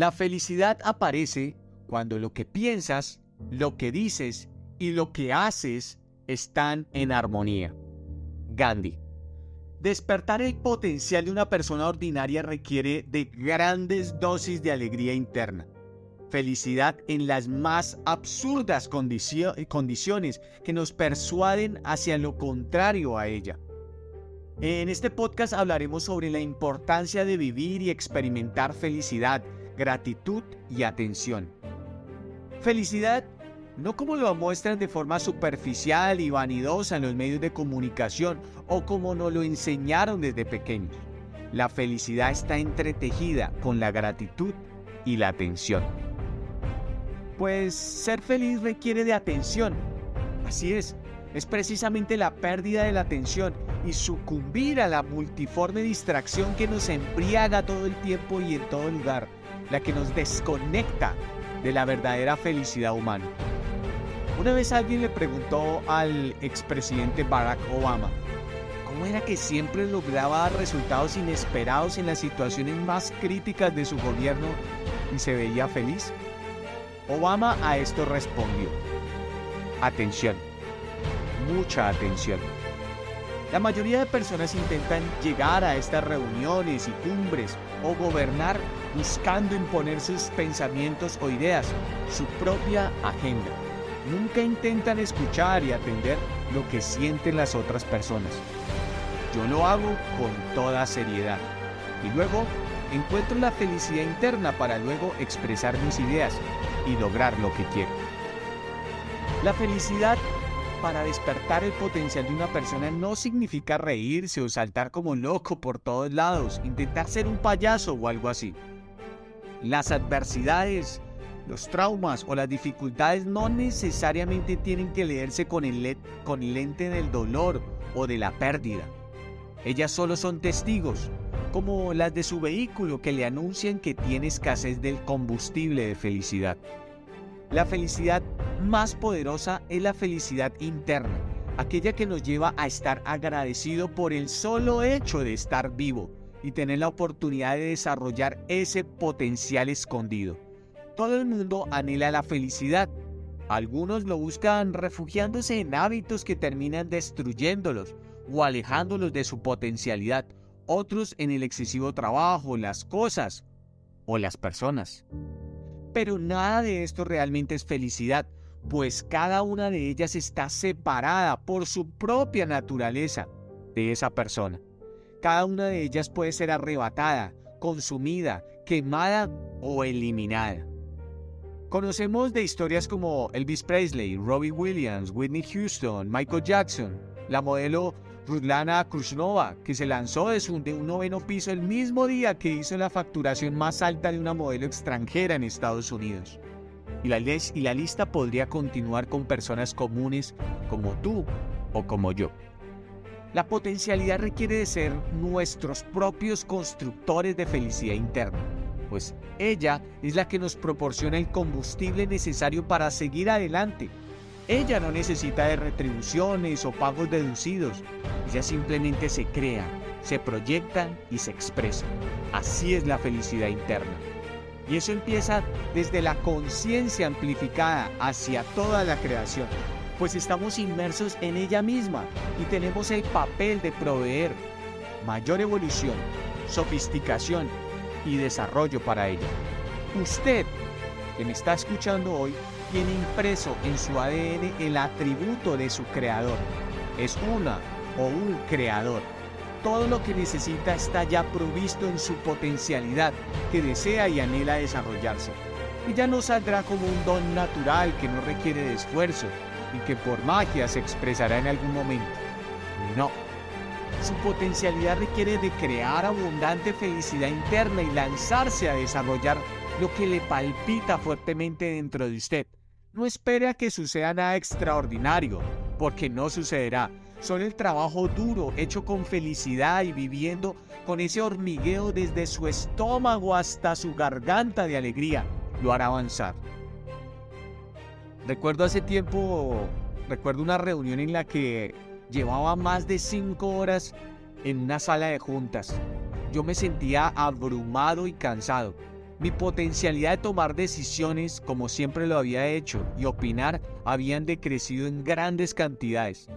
La felicidad aparece cuando lo que piensas, lo que dices y lo que haces están en armonía. Gandhi. Despertar el potencial de una persona ordinaria requiere de grandes dosis de alegría interna, felicidad en las más absurdas condiciones que nos persuaden hacia lo contrario a ella. En este podcast hablaremos sobre la importancia de vivir y experimentar felicidad, gratitud y atención. Felicidad no como lo muestran de forma superficial y vanidosa en los medios de comunicación o como nos lo enseñaron desde pequeños. La felicidad está entretejida con la gratitud y la atención. Pues ser feliz requiere de atención. Así es, es precisamente la pérdida de la atención y sucumbir a la multiforme distracción que nos embriaga todo el tiempo y en todo lugar, la que nos desconecta de la verdadera felicidad humana. Una vez alguien le preguntó al expresidente Barack Obama, ¿cómo era que siempre lograba resultados inesperados en las situaciones más críticas de su gobierno y se veía feliz? Obama a esto respondió, atención, mucha atención. La mayoría de personas intentan llegar a estas reuniones y cumbres o gobernar buscando imponer sus pensamientos o ideas, su propia agenda. Nunca intentan escuchar y atender lo que sienten las otras personas. Yo lo hago con toda seriedad y luego encuentro la felicidad interna para luego expresar mis ideas y lograr lo que quiero. La felicidad para despertar el potencial de una persona no significa reírse o saltar como loco por todos lados, intentar ser un payaso o algo así. Las adversidades, los traumas o las dificultades no necesariamente tienen que leerse con el, el lente del dolor o de la pérdida. Ellas solo son testigos, como las de su vehículo que le anuncian que tiene escasez del combustible de felicidad. La felicidad más poderosa es la felicidad interna, aquella que nos lleva a estar agradecido por el solo hecho de estar vivo y tener la oportunidad de desarrollar ese potencial escondido. Todo el mundo anhela la felicidad. Algunos lo buscan refugiándose en hábitos que terminan destruyéndolos o alejándolos de su potencialidad. Otros en el excesivo trabajo, las cosas o las personas. Pero nada de esto realmente es felicidad, pues cada una de ellas está separada por su propia naturaleza de esa persona. Cada una de ellas puede ser arrebatada, consumida, quemada o eliminada. Conocemos de historias como Elvis Presley, Robbie Williams, Whitney Houston, Michael Jackson, la modelo Ruslana Krushnova, que se lanzó de, un noveno piso el mismo día que hizo la facturación más alta de una modelo extranjera en Estados Unidos. Y la, y la lista podría continuar con personas comunes como tú o como yo. La potencialidad requiere de ser nuestros propios constructores de felicidad interna, pues ella es la que nos proporciona el combustible necesario para seguir adelante ella no necesita de retribuciones o pagos deducidos. Ella simplemente se crea, se proyecta y se expresa. Así es la felicidad interna. Y eso empieza desde la conciencia amplificada hacia toda la creación, pues estamos inmersos en ella misma y tenemos el papel de proveer mayor evolución, sofisticación y desarrollo para ella. Usted, que me está escuchando hoy, tiene impreso en su ADN el atributo de su creador. Es una o un creador. Todo lo que necesita está ya provisto en su potencialidad que desea y anhela desarrollarse. Y ya no saldrá como un don natural que no requiere de esfuerzo y que por magia se expresará en algún momento. No. Su potencialidad requiere de crear abundante felicidad interna y lanzarse a desarrollar lo que le palpita fuertemente dentro de usted. No espere a que suceda nada extraordinario, porque no sucederá. Solo el trabajo duro, hecho con felicidad y viviendo con ese hormigueo desde su estómago hasta su garganta de alegría, lo hará avanzar. Recuerdo hace tiempo, recuerdo una reunión en la que llevaba más de cinco horas en una sala de juntas. Yo me sentía abrumado y cansado Mi potencialidad de tomar decisiones, como siempre lo había hecho, y opinar habían decrecido en grandes cantidades.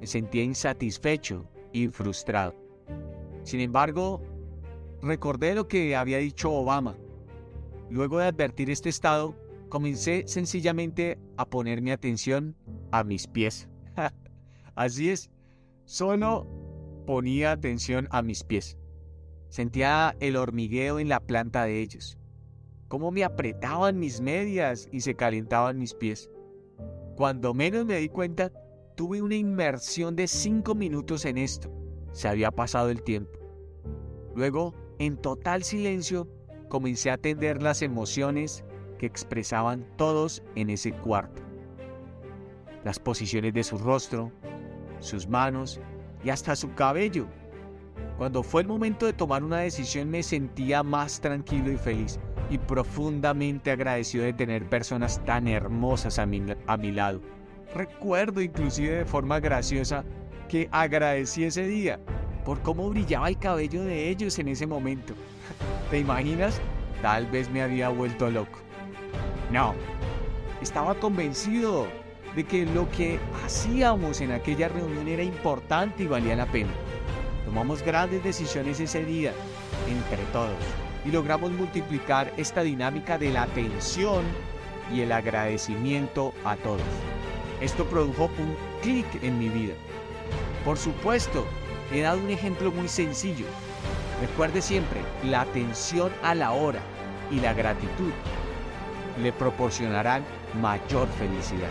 Me sentía insatisfecho y frustrado. Sin embargo, recordé lo que había dicho Obama. Luego de advertir este estado, comencé sencillamente a poner mi atención a mis pies. Así es, solo ponía atención a mis pies. Sentía el hormigueo en la planta de ellos, cómo me apretaban mis medias y se calentaban mis pies. Cuando menos me di cuenta, tuve una inmersión de cinco minutos en esto. Se había pasado el tiempo. Luego, en total silencio, comencé a atender las emociones que expresaban todos en ese cuarto. Las posiciones de su rostro, sus manos y hasta su cabello cuando fue el momento de tomar una decisión me sentía más tranquilo y feliz y profundamente agradecido de tener personas tan hermosas a mi, a mi lado. Recuerdo inclusive de forma graciosa que agradecí ese día por cómo brillaba el cabello de ellos en ese momento. ¿Te imaginas? Tal vez me había vuelto loco. No, estaba convencido de que lo que hacíamos en aquella reunión era importante y valía la pena. Tomamos grandes decisiones ese día, entre todos, y logramos multiplicar esta dinámica de la atención y el agradecimiento a todos. Esto produjo un clic en mi vida. Por supuesto, he dado un ejemplo muy sencillo. Recuerde siempre, la atención a la hora y la gratitud le proporcionarán mayor felicidad.